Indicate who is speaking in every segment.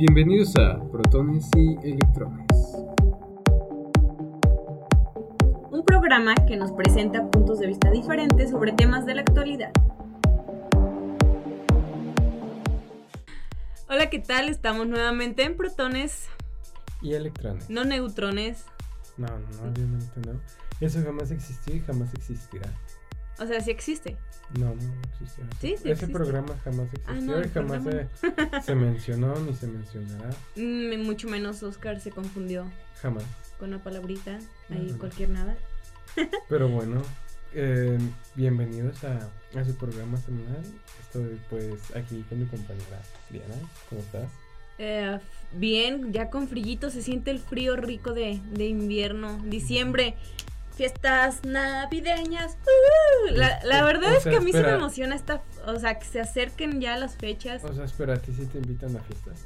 Speaker 1: Bienvenidos a Protones y Electrones.
Speaker 2: Un programa que nos presenta puntos de vista diferentes sobre temas de la actualidad. Hola, ¿qué tal? Estamos nuevamente en protones,
Speaker 1: Y electrones.
Speaker 2: no neutrones.
Speaker 1: No, no, no, obviamente no. Eso jamás existió y jamás existirá.
Speaker 2: O sea, sí existe.
Speaker 1: No, no, existió.
Speaker 2: Sí, sí
Speaker 1: Ese
Speaker 2: existe.
Speaker 1: programa jamás existió
Speaker 2: Ah, no,
Speaker 1: y jamás se, mencionó ni se mencionará.
Speaker 2: Mm, mucho menos Oscar se confundió
Speaker 1: Jamás.
Speaker 2: con una palabrita, ahí
Speaker 1: no.
Speaker 2: cualquier nada.
Speaker 1: Pero bueno, eh, bienvenidos a, a su programa semanal. Estoy pues aquí con mi compañera Diana. ¿Cómo estás?
Speaker 2: Eh, bien, ya con frillito se siente el frío rico de, de invierno, diciembre, fiestas navideñas. ¡uh! La, la verdad
Speaker 1: o
Speaker 2: es
Speaker 1: sea,
Speaker 2: que a mí se me emociona esta, o sea, que se acerquen ya las fechas.
Speaker 1: O sea, espera, a ti sí te invitan a fiestas.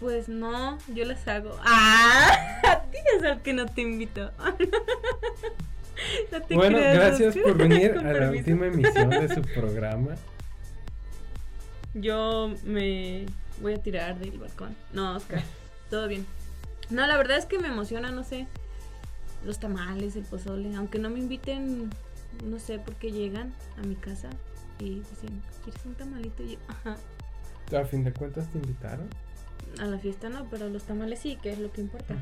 Speaker 2: Pues no, yo las hago. ¡Ah! A ti es al que no te invito. No te
Speaker 1: Bueno,
Speaker 2: creas,
Speaker 1: gracias por venir a la última emisión de su programa.
Speaker 2: Yo me voy a tirar del balcón. No, Oscar, todo bien. No, la verdad es que me emociona, no sé, los tamales, el pozole, aunque no me inviten, no sé por qué llegan a mi casa y dicen, ¿quieres un tamalito? Y yo, ajá,
Speaker 1: A fin de cuentas te invitaron.
Speaker 2: a la fiesta no, pero los tamales sí, que es lo que importa.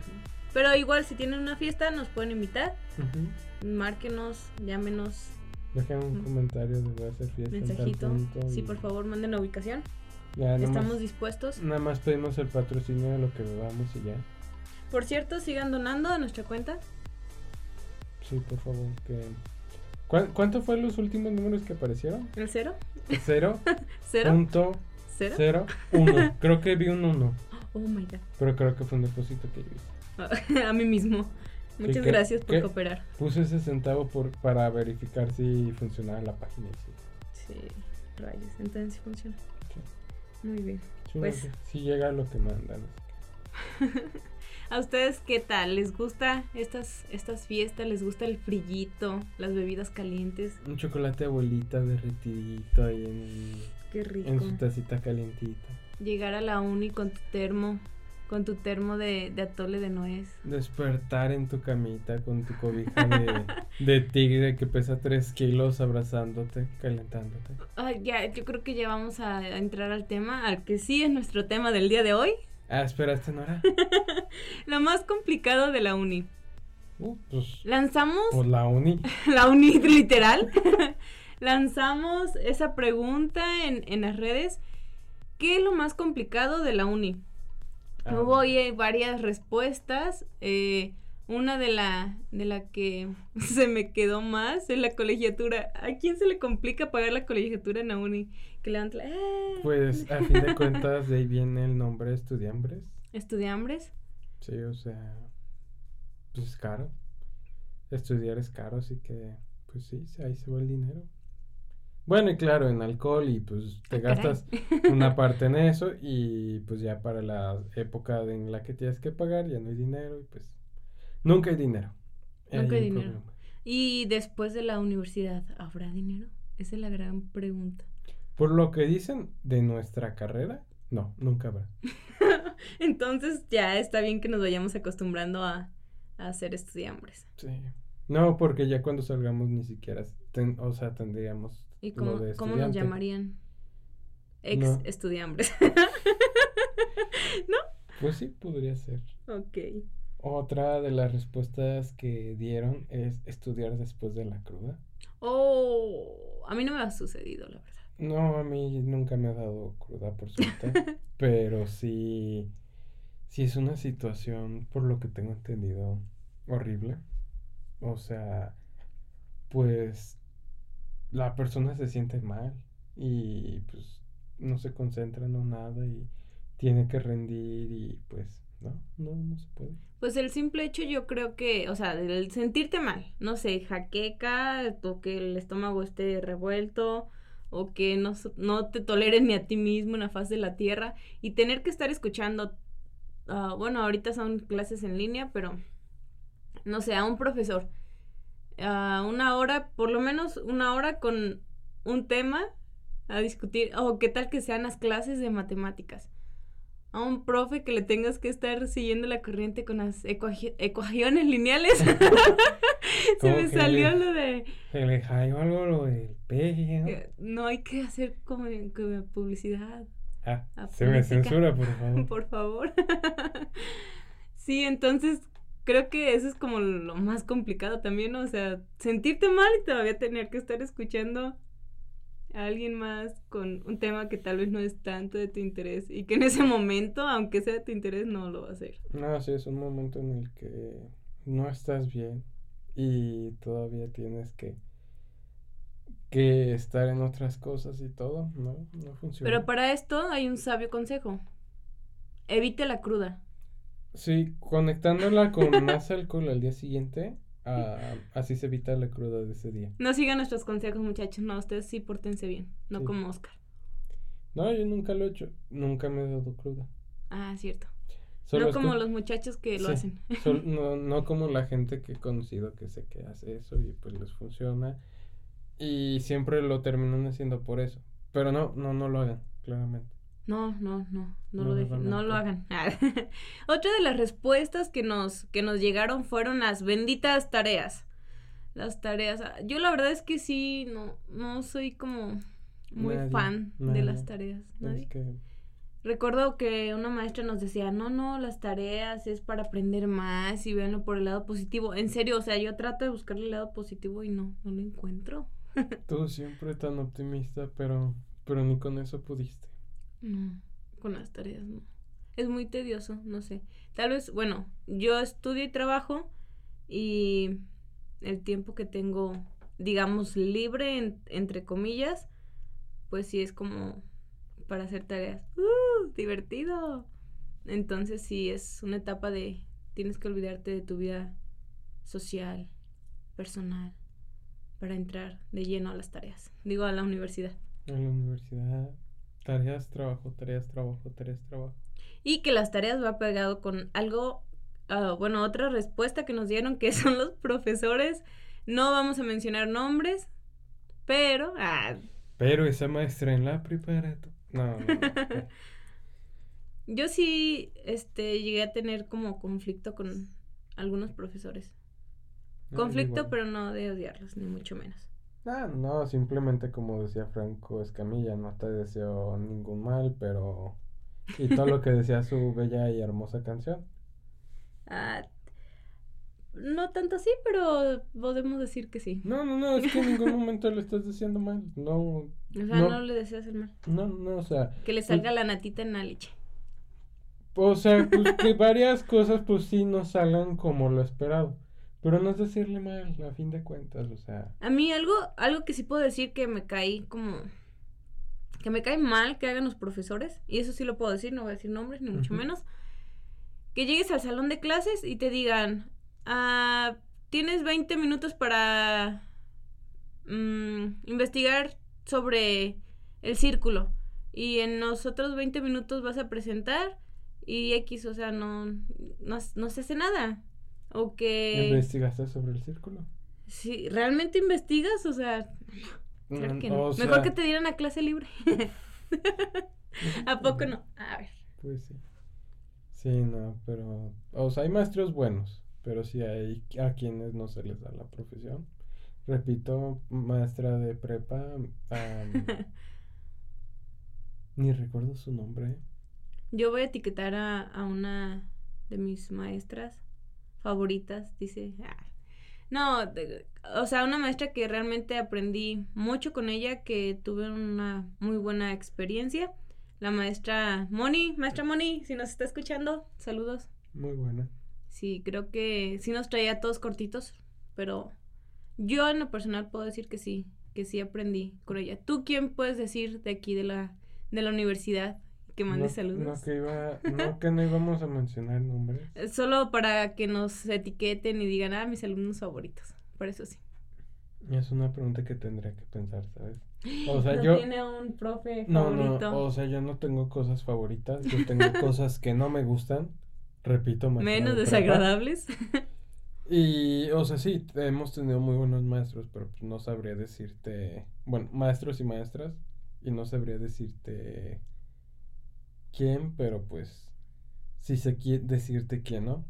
Speaker 2: Pero igual, si tienen una fiesta, nos pueden invitar, márquenos, llámenos,
Speaker 1: Dejen un
Speaker 2: Mm.
Speaker 1: comentario de voy a hacer fiesta. en tal
Speaker 2: mensajito. Sí,
Speaker 1: y
Speaker 2: por favor, manden la ubicación.
Speaker 1: Ya,
Speaker 2: Estamos
Speaker 1: más,
Speaker 2: dispuestos.
Speaker 1: nada más pedimos el patrocinio de lo que bebamos y ya.
Speaker 2: Por cierto, sigan donando a nuestra cuenta.
Speaker 1: Sí, por favor. Que... ¿Cuán- ¿Cuánto fue los últimos números que aparecieron?
Speaker 2: ¿El cero?
Speaker 1: Cero,
Speaker 2: ¿Cero?
Speaker 1: punto,
Speaker 2: ¿Cero?
Speaker 1: cero, uno. Creo que vi un uno,
Speaker 2: Oh my god.
Speaker 1: pero creo que fue un depósito que yo hice.
Speaker 2: a mí mismo. Muchas
Speaker 1: ¿qué-
Speaker 2: gracias por cooperar.
Speaker 1: Puse ese centavo por, para verificar si funcionaba la página. sí.
Speaker 2: Sí, rayos. Entonces sí funciona.
Speaker 1: Sí.
Speaker 2: Muy bien.
Speaker 1: Sí,
Speaker 2: Pues-
Speaker 1: no, sí llega lo que mandan.
Speaker 2: ¿A ustedes qué tal? ¿Les gusta estas, estas fiestas? ¿Les gusta el frillito? ¿Las bebidas calientes?
Speaker 1: Un chocolate abuelita derretidito ahí en,
Speaker 2: Qué rico.
Speaker 1: en su tacita calientita.
Speaker 2: Llegar a la uni con tu termo. Con tu termo de, de atole de nuez.
Speaker 1: Despertar en tu camita con tu cobija de, de tigre que pesa 3 kilos abrazándote, calentándote.
Speaker 2: Ya, yo creo que ya vamos a, a entrar al tema, al que sí es nuestro tema del día de hoy.
Speaker 1: Ah, espera, ¿este no era?
Speaker 2: Lo más complicado de la uni.
Speaker 1: Uh, pues,
Speaker 2: Lanzamos
Speaker 1: pues la uni.
Speaker 2: la uni literal. Lanzamos esa pregunta en, en las redes. ¿Qué es lo más complicado de la uni?
Speaker 1: Ah,
Speaker 2: Hubo ahí varias respuestas. eh, una de la, de la que se me quedó más es la colegiatura. ¿A quién se le complica pagar la colegiatura en la uni? Que. ¡eh!
Speaker 1: Pues a fin de cuentas de ahí viene el nombre estudiambres.
Speaker 2: ¿Estudiambres?
Speaker 1: Sí, o sea, pues es caro. Estudiar es caro, así que, pues sí, ahí se va el dinero. Bueno, y claro, en alcohol y pues te
Speaker 2: Ah, caray.
Speaker 1: gastas una parte en eso y pues ya para la época en la que tienes que pagar ya no hay dinero y pues nunca hay dinero.
Speaker 2: Nunca hay dinero.
Speaker 1: problema.
Speaker 2: Y después de la universidad, ¿habrá dinero? Esa es la gran pregunta.
Speaker 1: Por lo que dicen de nuestra carrera, no, nunca habrá.
Speaker 2: Entonces ya está bien que nos vayamos acostumbrando a, a ser estudiambres.
Speaker 1: Sí. No, porque ya cuando salgamos ni siquiera, ten- o sea, tendríamos
Speaker 2: ¿Y
Speaker 1: lo
Speaker 2: cómo,
Speaker 1: de
Speaker 2: cómo nos llamarían? Ex
Speaker 1: No.
Speaker 2: estudiambres.
Speaker 1: Pues sí, podría ser.
Speaker 2: ok.
Speaker 1: Otra de las respuestas que dieron es estudiar después de la cruda.
Speaker 2: Oh, a mí no me ha sucedido, la verdad.
Speaker 1: No, a mí nunca me ha dado cruda, por suerte. pero sí, sí es una situación, por lo que tengo entendido, horrible. O sea, pues la persona se siente mal y pues no se concentra, no nada y tiene que rendir y pues no, no, no se puede.
Speaker 2: Pues el simple hecho yo creo que, o sea, el sentirte mal, no sé, jaqueca, o que el estómago esté revuelto, o que no, no te toleres ni a ti mismo en la faz de la tierra, y tener que estar escuchando, ah, bueno, ahorita son clases en línea, pero no sé, a un profesor, a una hora, por lo menos una hora con un tema a discutir, o qué tal que sean las clases de matemáticas. a un profe que le tengas que estar siguiendo la corriente con las ecuaciones lineales. Se me salió lo de...
Speaker 1: Se le algo lo del
Speaker 2: peje. ¿no? hay que hacer como, publicidad.
Speaker 1: Ah, se me censura, por favor.
Speaker 2: por favor. sí, entonces creo que eso es como lo más complicado también, ¿no? O sea, sentirte mal y todavía tener que estar escuchando a alguien más con un tema que tal vez no es tanto de tu interés y que en ese momento, aunque sea de tu interés, no lo va a hacer.
Speaker 1: No, sí, es un momento en el que no estás bien y todavía tienes que que estar en otras cosas y todo, no, no funciona.
Speaker 2: Pero para esto hay un sabio consejo. Evite la cruda.
Speaker 1: Sí, conectándola con más alcohol al día siguiente, Ah, así se evita la cruda de ese día.
Speaker 2: No sigan nuestros consejos, muchachos. No, ustedes sí pórtense bien, no como Oscar.
Speaker 1: No, yo nunca lo he hecho. Nunca me he dado cruda.
Speaker 2: Ah, cierto. No como los muchachos que lo hacen.
Speaker 1: no, no como la gente que he conocido que sé que hace eso y pues les funciona. Y siempre lo terminan haciendo por eso. Pero no, no, no lo hagan, claramente.
Speaker 2: No, no, no, no, lo dejen, no lo hagan. Otra de las respuestas que nos, que nos llegaron fueron las benditas tareas. Las tareas. Ah, yo la verdad es que sí, no, no soy como muy fan de las tareas. ¿Nadie? Recuerdo que una maestra nos decía, no, no, las tareas es para aprender más y véanlo por el lado positivo. En serio, o sea, yo trato de buscarle el lado positivo y no, no lo encuentro.
Speaker 1: Tú siempre tan optimista, pero, pero ni con eso pudiste.
Speaker 2: No, con las tareas no. Es muy tedioso, no sé. Tal vez, bueno, yo estudio y trabajo y el tiempo que tengo, digamos, libre, entre comillas, pues sí es como para hacer tareas. ¡Uh! Divertido. Entonces sí es una etapa de tienes que olvidarte de tu vida social, personal, para entrar de lleno a las tareas. Digo, a la universidad.
Speaker 1: A la universidad. Tareas, trabajo, tareas, trabajo, tareas, trabajo.
Speaker 2: Y que las tareas va pegado con algo, ah, bueno, otra respuesta que nos dieron que son los profesores. No vamos a mencionar nombres, pero... Ah,
Speaker 1: pero esa maestra en la preparatoria. No, no,
Speaker 2: Yo sí, este, llegué a tener como conflicto con algunos profesores. Ah, conflicto, pero no de odiarlos, ni mucho menos.
Speaker 1: Ah, no, simplemente como decía Franco Escamilla, no te deseo ningún mal, pero... Y todo lo que decía su bella y hermosa canción.
Speaker 2: Ah, no tanto así, pero podemos decir que sí.
Speaker 1: No, no, no, es que en ningún momento le estás diciendo mal. No. O
Speaker 2: sea, no, le deseas el mal.
Speaker 1: No, no, o sea.
Speaker 2: Que le salga la natita en la leche.
Speaker 1: O sea, pues que varias cosas pues sí no salgan como lo esperado. Pero no es decirle mal, a fin de cuentas, o sea.
Speaker 2: A mí algo, algo que sí puedo decir que me caí como. Que me cae mal que hagan los profesores, y eso sí lo puedo decir, no voy a decir nombres, ni mucho menos. Que llegues al salón de clases y te digan, ah, tienes 20 minutos para mm, investigar sobre el círculo. Y en los otros 20 minutos vas a presentar y X, o sea, no, no, no se hace nada. O que...
Speaker 1: ¿Investigaste sobre el círculo?
Speaker 2: Sí, ¿realmente investigas? O sea, mm, Mejor que te dieran a clase libre. ¿A poco no? A ver.
Speaker 1: Pues sí. Sí, no, pero... O sea, hay maestros buenos, pero sí hay a quienes no se les da la profesión. Repito, maestra de prepa... ni recuerdo su nombre.
Speaker 2: Yo voy a etiquetar a, a una de mis maestras favoritas, dice. Ah. No, o sea, una maestra que realmente aprendí mucho con ella, que tuve una muy buena experiencia. La maestra Moni, maestra Moni, si nos está escuchando, saludos.
Speaker 1: Muy buena.
Speaker 2: Sí, creo que sí nos traía todos cortitos, pero yo en lo personal puedo decir que sí, que sí aprendí con ella. ¿Tú quién puedes decir de aquí de la, de la universidad que mande saludos.
Speaker 1: No que, iba, no que no íbamos a mencionar nombres.
Speaker 2: Solo para que nos etiqueten y digan, ah, mis alumnos favoritos. Por eso sí.
Speaker 1: Es una pregunta que tendría que pensar, ¿sabes?
Speaker 2: O sea, yo... tiene un profe favorito.
Speaker 1: No, o sea, yo no tengo cosas favoritas, yo tengo cosas que no me gustan, repito,
Speaker 2: Menos desagradables.
Speaker 1: Y, o sea, sí, hemos tenido muy buenos maestros, pero pues no sabría decirte, bueno, maestros y maestras, y no sabría decirte quién, pero pues sí sé decirte quién, ¿no?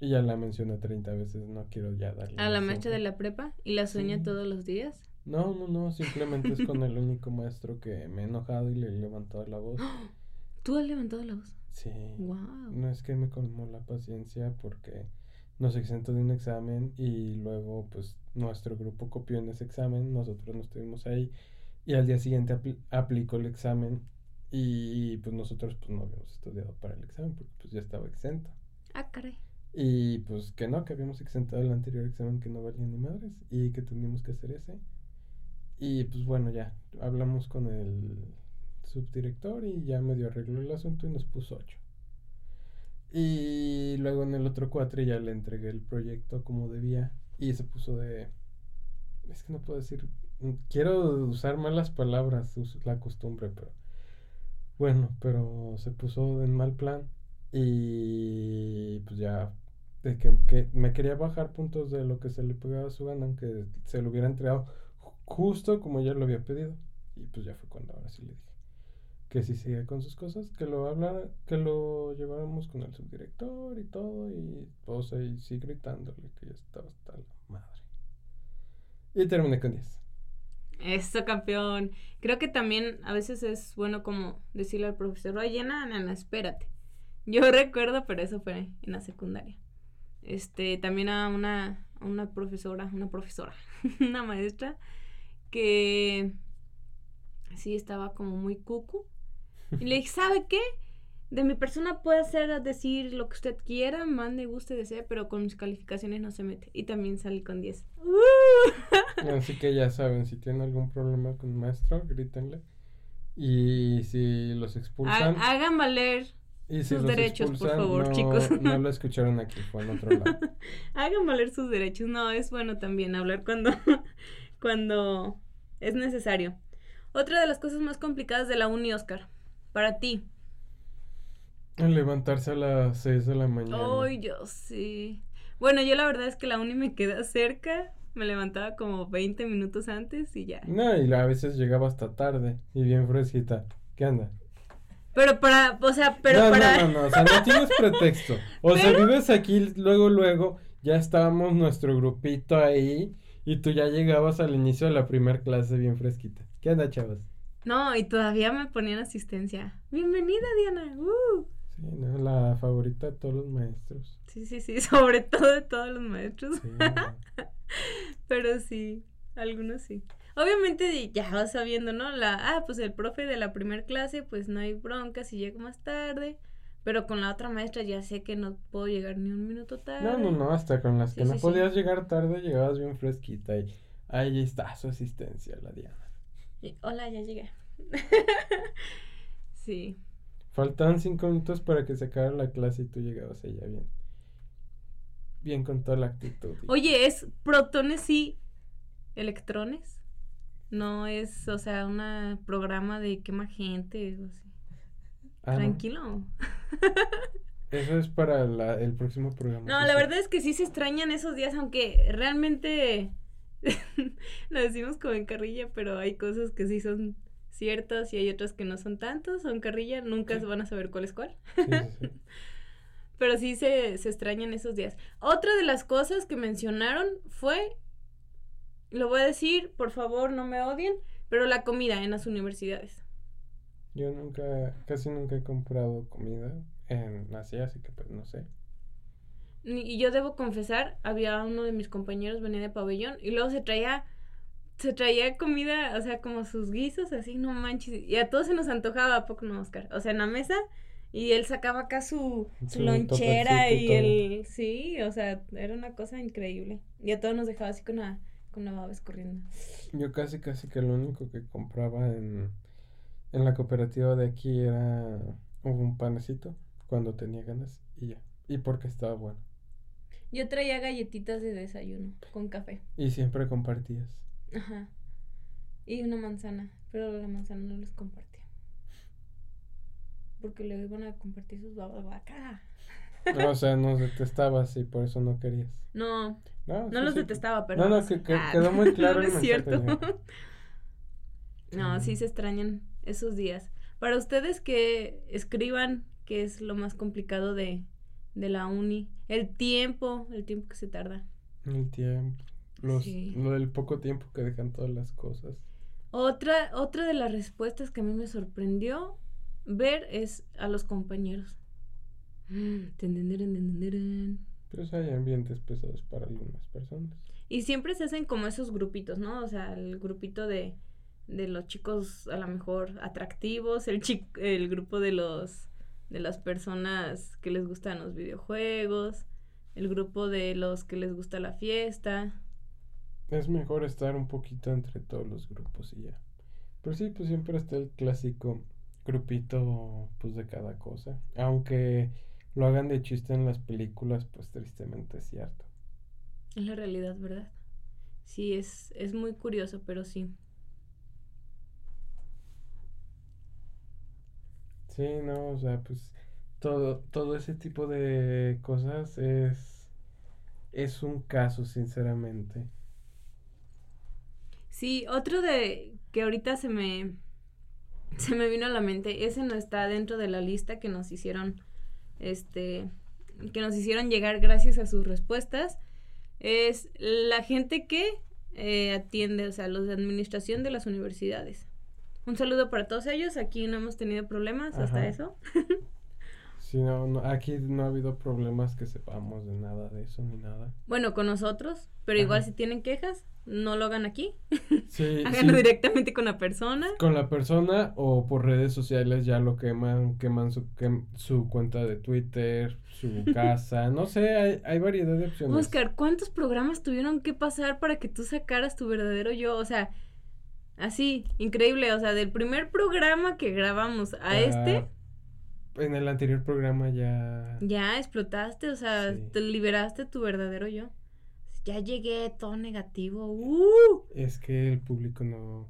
Speaker 1: Y ya la mencioné 30 veces, no quiero ya darle.
Speaker 2: ¿A la maestra de la prepa? ¿Y la sueña todos los días?
Speaker 1: No, no, no, simplemente es con el único maestro que me he enojado y le he levantado la voz.
Speaker 2: ¿Tú has levantado la voz?
Speaker 1: Sí. Wow. No es que me colmó la paciencia porque nos exentó de un examen y luego pues nuestro grupo copió en ese examen, nosotros no estuvimos ahí y al día siguiente aplicó el examen y pues nosotros pues no habíamos estudiado para el examen porque pues ya estaba exento.
Speaker 2: Ah, caray.
Speaker 1: Y pues que no, que habíamos exentado el anterior examen que no valía ni madres y que teníamos que hacer ese. Y pues bueno, ya hablamos con el subdirector y ya medio arregló el asunto y nos puso 8. Y luego en el otro cuatro ya le entregué el proyecto como debía y se puso de... Es que no puedo decir... Quiero usar malas palabras, la costumbre, pero... Bueno, pero se puso en mal plan y pues ya de que, me quería bajar puntos de lo que se le pegaba a su gana, aunque se lo hubiera entregado justo como ya lo había pedido. Y pues ya fue cuando ahora sí le dije que si sigue con sus cosas, que lo hablara, que lo lleváramos con el subdirector y todo, y pues ahí sí gritándole que ya estaba hasta la madre. Y terminé con 10.
Speaker 2: Eso, campeón. Creo que también a veces es bueno como decirle al profesor, oye, nana, espérate. Yo recuerdo, pero eso fue en la secundaria. Este, también a una, una profesora, una profesora, una maestra, que sí estaba como muy cucu y le dije, ¿sabe qué? De mi persona puede hacer decir lo que usted quiera, mande, guste, desee, pero con mis calificaciones no se mete. Y también salí con 10.
Speaker 1: Así que ya saben, si tienen algún problema con maestro, grítenle. Y si los expulsan.
Speaker 2: hagan valer sus derechos, por favor, chicos.
Speaker 1: No lo escucharon aquí, fue en otro lado.
Speaker 2: hagan valer sus derechos. No, es bueno también hablar cuando, cuando es necesario. Otra de las cosas más complicadas de la uni, Oscar para ti.
Speaker 1: levantarse a las 6 de la mañana.
Speaker 2: Ay, yo sí. Bueno, yo la verdad es que la uni me queda cerca. Me levantaba como 20 minutos antes y ya.
Speaker 1: No, y a veces llegaba hasta tarde y bien fresquita. ¿Qué anda?
Speaker 2: Pero para, o sea, pero
Speaker 1: no,
Speaker 2: para.
Speaker 1: No, no, no, o sea, no tienes pretexto. O sea, vives aquí, luego, luego, ya estábamos nuestro grupito ahí y tú ya llegabas al inicio de la primera clase bien fresquita. ¿Qué anda, chavos?
Speaker 2: No, y todavía me ponían asistencia. Bienvenida, Diana. Uh.
Speaker 1: Sí, ¿no? la favorita de todos los maestros.
Speaker 2: Sí, sí, sí, sobre todo de todos los maestros. Pero sí, algunos sí. Obviamente ya vas sabiendo, ¿no? La, ah, pues el profe de la primera clase, pues no hay bronca si llego más tarde. Pero con la otra maestra ya sé que no puedo llegar ni un minuto tarde.
Speaker 1: No, no, no, hasta con las que no podías llegar tarde llegabas bien fresquita y ahí está su asistencia, la Diana
Speaker 2: hola, ya llegué. sí.
Speaker 1: Faltaban cinco minutos para que se acabara la clase y tú llegabas allá bien. Bien con toda la actitud.
Speaker 2: Oye, ¿es protones y electrones? No es, o sea, un programa de quema gente o así. Ah, Tranquilo.
Speaker 1: Eso es para el próximo programa.
Speaker 2: No, la verdad es que sí se extrañan esos días, aunque realmente lo decimos como en carrilla, pero hay cosas que sí son ciertas y hay otras que no son tantos. Son carrilla, nunca se van a saber cuál es cuál. pero sí se, se extrañan esos días. Otra de las cosas que mencionaron fue, lo voy a decir, por favor no me odien, pero la comida en las universidades.
Speaker 1: Yo nunca, casi nunca he comprado comida en Asia, así que pues no sé.
Speaker 2: Y yo debo confesar, había uno de mis compañeros venía de pabellón y luego se traía se traía comida, o sea, como sus guisos, así, no manches. Y a todos se nos antojaba, ¿a poco no, Oscar? O sea, en la mesa, y él sacaba acá su, lonchera y, el... Sí, o sea, era una cosa increíble. Y a todos nos dejaba así con la, con la baba escurriendo.
Speaker 1: Yo casi, casi que lo único que compraba en, en la cooperativa de aquí era un panecito, cuando tenía ganas, y ya. Y porque estaba bueno.
Speaker 2: Yo traía galletitas de desayuno con café.
Speaker 1: Y siempre compartías.
Speaker 2: Ajá. Y una manzana, pero la manzana no les compartía. Porque le iban a compartir sus babas acá.
Speaker 1: No, o sea, nos detestabas y por eso no querías.
Speaker 2: No, no, los detestaba, pero...
Speaker 1: No, no, que, ah, quedó muy claro.
Speaker 2: no, es cierto. no, sí se extrañan esos días. Para ustedes que escriban, que es lo más complicado de, de la uni, el tiempo, el tiempo que se tarda.
Speaker 1: El tiempo. Los, Lo del poco tiempo que dejan todas las cosas.
Speaker 2: Otra, otra de las respuestas que a mí me sorprendió ver es a los compañeros.
Speaker 1: Pero hay ambientes pesados para algunas personas.
Speaker 2: Y siempre se hacen como esos grupitos, ¿no? O sea, el grupito de, de los chicos a lo mejor atractivos, el, el grupo de los de las personas que les gustan los videojuegos, el grupo de los que les gusta la fiesta.
Speaker 1: Es mejor estar un poquito entre todos los grupos y ya. Pero sí, pues siempre está el clásico grupito pues de cada cosa. Aunque lo hagan de chiste en las películas, pues tristemente es cierto.
Speaker 2: Es la realidad, ¿verdad? Sí, es, es muy curioso, pero sí.
Speaker 1: Sí, no, o sea, pues todo, todo ese tipo de cosas es, es un caso, sinceramente.
Speaker 2: Sí, otro de que ahorita se me, se me vino a la mente, ese no está dentro de la lista que nos hicieron, este, que nos hicieron llegar gracias a sus respuestas, es la gente que eh, atiende, o sea, los de administración de las universidades. Un saludo para todos ellos. Aquí no hemos tenido problemas hasta eso.
Speaker 1: sí, no, aquí no ha habido problemas que sepamos de nada de eso ni nada.
Speaker 2: Bueno, con nosotros, pero igual si tienen quejas, no lo hagan aquí. Sí. Háganlo directamente con la persona.
Speaker 1: Con la persona o por redes sociales ya lo queman, queman su, su cuenta de Twitter, su casa, no sé, hay, hay variedad de opciones.
Speaker 2: Oscar, ¿cuántos programas tuvieron que pasar para que tú sacaras tu verdadero yo? O sea, Así, increíble, o sea, del primer programa que grabamos a este.
Speaker 1: En el anterior programa ya.
Speaker 2: Ya explotaste, o sea, te liberaste tu verdadero yo. Ya llegué todo negativo. ¡Uh!
Speaker 1: Es que el público no,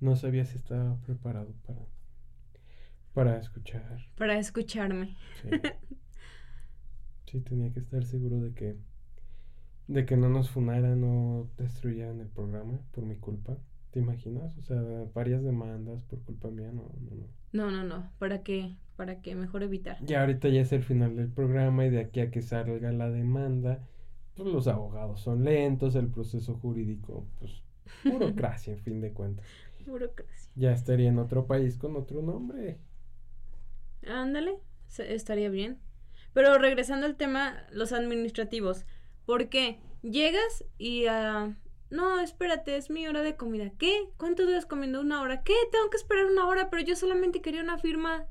Speaker 1: no sabía si estaba preparado para, para escuchar.
Speaker 2: Para escucharme.
Speaker 1: Sí. sí, tenía que estar seguro de que, de que no nos funaran o destruyeran el programa por mi culpa. ¿Te imaginas? O sea, varias demandas por culpa mía, no, no, no.
Speaker 2: No, no, no. ¿Para qué? Para que mejor evitar.
Speaker 1: Ya ahorita ya es el final del programa y de aquí a que salga la demanda, pues los abogados son lentos, el proceso jurídico, pues burocracia, en fin de cuentas.
Speaker 2: Burocracia.
Speaker 1: Ya estaría en otro país con otro nombre.
Speaker 2: Ándale, estaría bien. Pero regresando al tema, los administrativos. ¿Por qué? Llegas y a no, espérate, es mi hora de comida. ¿Qué? ¿Cuánto duras comiendo? ¿Una hora? ¿Qué? Tengo que esperar una hora, pero yo solamente quería una firma.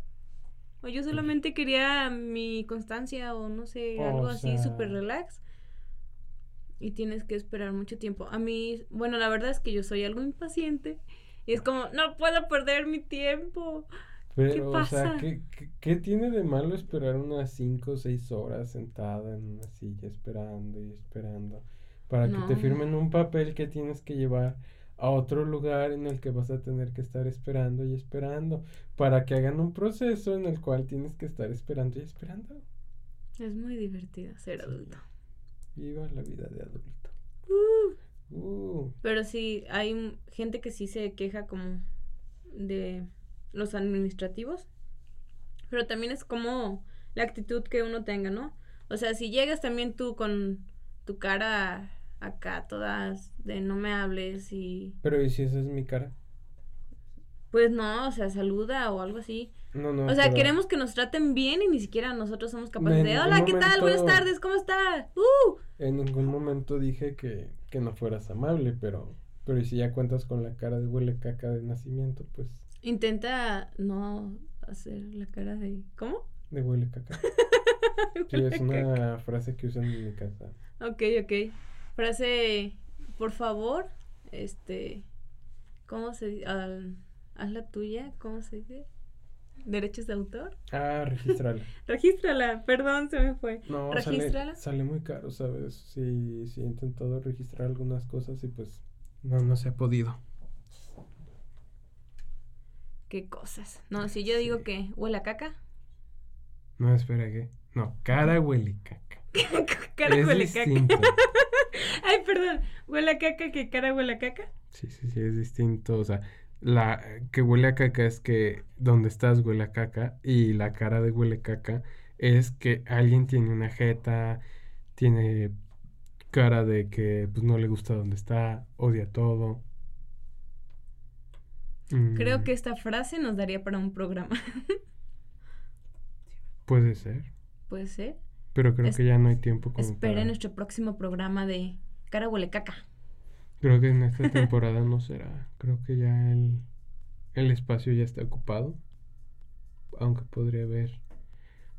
Speaker 2: O yo solamente quería mi constancia o no sé, algo así súper relax. Y tienes que esperar mucho tiempo. A mí, bueno, la verdad es que yo soy algo impaciente. Y es como, no puedo perder mi tiempo.
Speaker 1: Pero, ¿Qué pasa? o sea, ¿qué, ¿qué, tiene de malo esperar unas 5 o 6 horas sentada en una silla esperando y esperando? Para que te firmen un papel que tienes que llevar a otro lugar en el que vas a tener que estar esperando y esperando, para que hagan un proceso en el cual tienes que estar esperando y esperando.
Speaker 2: Es muy divertido ser adulto.
Speaker 1: Viva la vida de adulto.
Speaker 2: Uh. Uh. Pero sí, hay gente que sí se queja como de los administrativos, pero también es como la actitud que uno tenga, ¿no? O sea, si llegas también tú con tu cara acá todas de no me hables y...
Speaker 1: Pero ¿y si esa es mi cara?
Speaker 2: Pues no, o sea, saluda o algo así. No, no. O sea, queremos que nos traten bien y ni siquiera nosotros somos capaces de, hola, ¿qué tal? Buenas tardes, ¿cómo estás? ¡Uh!
Speaker 1: En ningún momento dije que, que no fueras amable, pero, pero si ya cuentas con la cara de huele caca de nacimiento, pues...
Speaker 2: Intenta no hacer la cara de... ¿Cómo?
Speaker 1: De huele caca. sí, es una frase que usan en mi casa.
Speaker 2: Ok, ok. Frase, por favor, este, ¿cómo se dice? haz la tuya, ¿cómo se dice? ¿Derechos de autor?
Speaker 1: Ah, regístrala.
Speaker 2: regístrala, perdón, se me fue.
Speaker 1: No, Sale, sale, muy caro, ¿sabes? Sí, sí, he intentado registrar algunas cosas y pues no, no se ha podido.
Speaker 2: ¿Qué cosas? No, si yo digo que huele a caca.
Speaker 1: No, espera, ¿qué? No, cara huele caca. cara huele
Speaker 2: caca. Ay, perdón, huele a caca, que cara huele a caca.
Speaker 1: Sí, sí, sí, es distinto. O sea, la que huele a caca es que donde estás huele a caca y la cara de huele caca es que alguien tiene una jeta, tiene cara de que pues no le gusta donde está, odia todo.
Speaker 2: Creo
Speaker 1: Mm,
Speaker 2: que esta frase nos daría para un programa.
Speaker 1: puede ser,
Speaker 2: Puede ser.
Speaker 1: pero creo
Speaker 2: Es-
Speaker 1: que ya no hay tiempo como
Speaker 2: Esperen
Speaker 1: para-
Speaker 2: nuestro próximo programa de Cara huele caca.
Speaker 1: Creo que en esta temporada no será. Creo que ya el, el espacio ya está ocupado. Aunque podría haber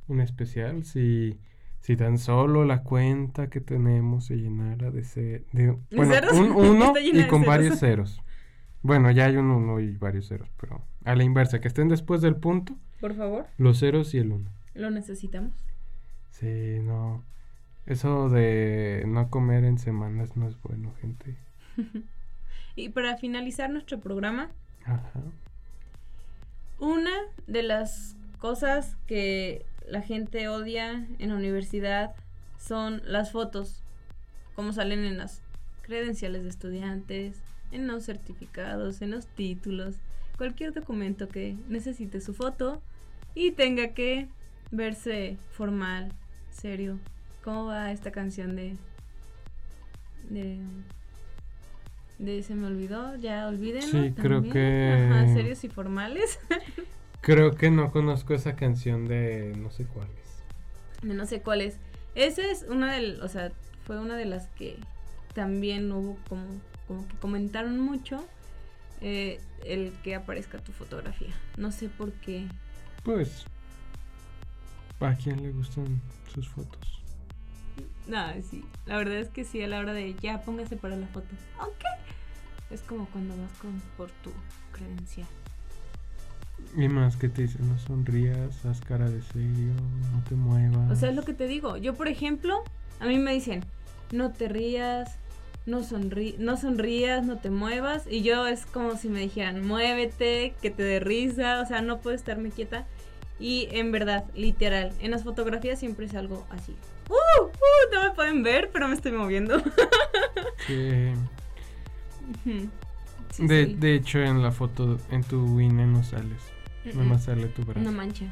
Speaker 1: un especial si, si tan solo la cuenta que tenemos se llenara de, ce- de bueno,
Speaker 2: ceros?
Speaker 1: un uno y con
Speaker 2: ceros.
Speaker 1: varios ceros. Bueno, ya hay un uno y varios ceros, pero a la inversa, que estén después del punto,
Speaker 2: Por favor,
Speaker 1: los ceros y el uno.
Speaker 2: lo necesitamos.
Speaker 1: Sí. Eso de no comer en semanas no es bueno, gente.
Speaker 2: Y para finalizar nuestro programa,
Speaker 1: Ajá.
Speaker 2: una de las cosas que la gente odia en la universidad son las fotos, como salen en las credenciales de estudiantes, en los certificados, en los títulos, cualquier documento que necesite su foto y tenga que verse formal, serio. ¿Cómo va esta canción de de de se me olvidó? Ya olvídenlo.
Speaker 1: Sí, creo
Speaker 2: también.
Speaker 1: que-
Speaker 2: Ajá, serios y formales.
Speaker 1: Creo que no conozco esa canción de no sé cuál es.
Speaker 2: de no sé cuál es. Esa es una de, o sea, fue una de las que también hubo como, como que comentaron mucho eh, el que aparezca tu fotografía. No sé por qué.
Speaker 1: Pues, ¿a quién le gustan sus fotos?
Speaker 2: No, sí, la verdad es que sí, a la hora de ya póngase para la foto. Ok. Es como cuando vas con por tu credencial.
Speaker 1: Y más que te dicen, no sonrías, haz cara de serio, no te muevas.
Speaker 2: O sea, es lo que te digo. Yo, por ejemplo, a mí me dicen, no te rías, no, sonrí no sonrías, no te muevas. Y yo es como si me dijeran, muévete, que te dé risa. O sea, no puedo estarme quieta. Y en verdad, literal, en las fotografías siempre es algo así. ¡Uh! ¡Uh! No me pueden ver, pero me estoy moviendo. Ujú. Sí,
Speaker 1: de,
Speaker 2: sí.
Speaker 1: de hecho, en la foto, en tu INE no sales. Nada
Speaker 2: mm.
Speaker 1: más sale tu brazo.
Speaker 2: Una mancha.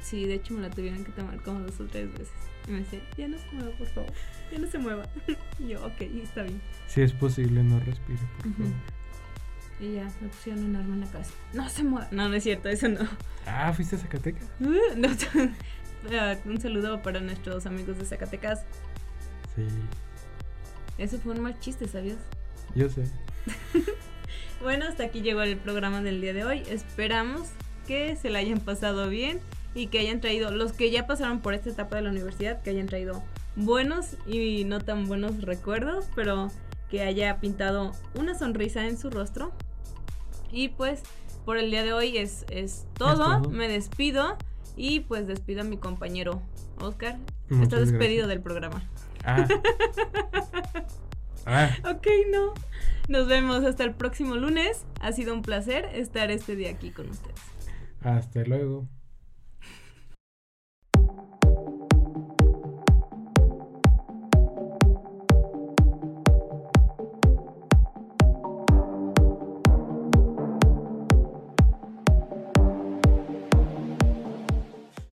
Speaker 2: Sí, de hecho me la tuvieron que tomar como dos o tres veces. Y me decía, ya no se mueva, por favor. Ya no se mueva. y yo, ok, está bien.
Speaker 1: Si es posible, no respire, por favor.
Speaker 2: Y ya me pusieron un arma en la cabeza. No se mueva. No, no es cierto, eso no.
Speaker 1: Ah, ¿fuiste a Zacatecas?
Speaker 2: No, Ah, un saludo para nuestros amigos de Zacatecas.
Speaker 1: Sí,
Speaker 2: Eso fue un mal chiste, ¿sabías?
Speaker 1: yo sé.
Speaker 2: Bueno, hasta aquí llegó el programa del día de hoy. Esperamos que se la hayan pasado bien y que hayan traído, los que ya pasaron por esta etapa de la universidad, que hayan traído buenos y no tan buenos recuerdos, pero que haya pintado una sonrisa en su rostro. Y pues por el día de hoy es, es todo.
Speaker 1: todo.
Speaker 2: Me despido y pues despido a mi compañero Oscar.
Speaker 1: Muchas
Speaker 2: Está despedido
Speaker 1: gracias.
Speaker 2: del programa.
Speaker 1: Ah. ah,
Speaker 2: Ok, no. Nos vemos hasta el próximo lunes. Ha sido un placer estar este día aquí con ustedes.
Speaker 1: hasta luego.